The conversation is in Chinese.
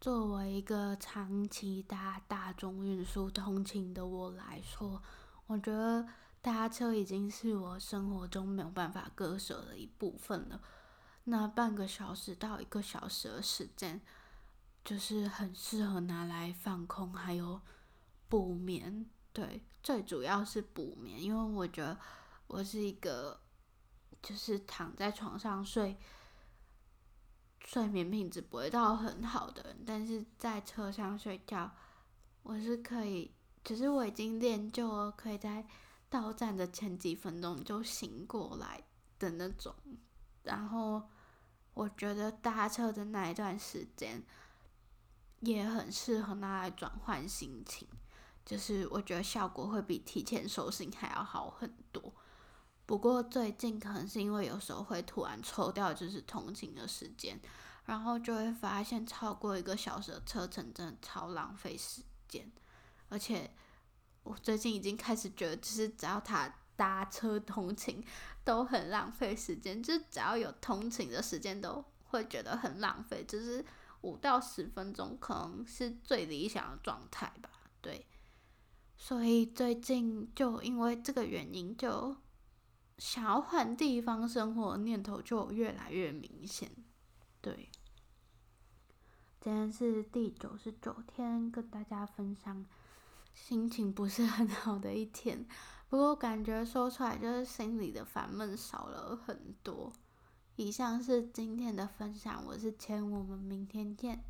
作为一个长期搭大众运输通勤的我来说，我觉得搭车已经是我生活中没有办法割舍的一部分了。那半个小时到一个小时的时间，就是很适合拿来放空，还有补眠。对，最主要是补眠，因为我觉得我是一个，就是躺在床上睡，睡眠品质不会到很好的，但是在车上睡觉，我是可以，只是我已经练就了可以在到站的前几分钟就醒过来的那种，然后我觉得搭车的那一段时间也很适合拿来转换心情。就是我觉得效果会比提前收心还要好很多。不过最近可能是因为有时候会突然抽掉就是通勤的时间，然后就会发现超过一个小时的车程真的超浪费时间。而且我最近已经开始觉得，就是只要他搭车通勤都很浪费时间，就是只要有通勤的时间都会觉得很浪费。就是五到十分钟可能是最理想的状态吧，对。所以最近就因为这个原因，就想要换地方生活的念头就越来越明显。对，今天是第九十九天，跟大家分享心情不是很好的一天，不过感觉说出来就是心里的烦闷少了很多。以上是今天的分享，我是千，我们明天见。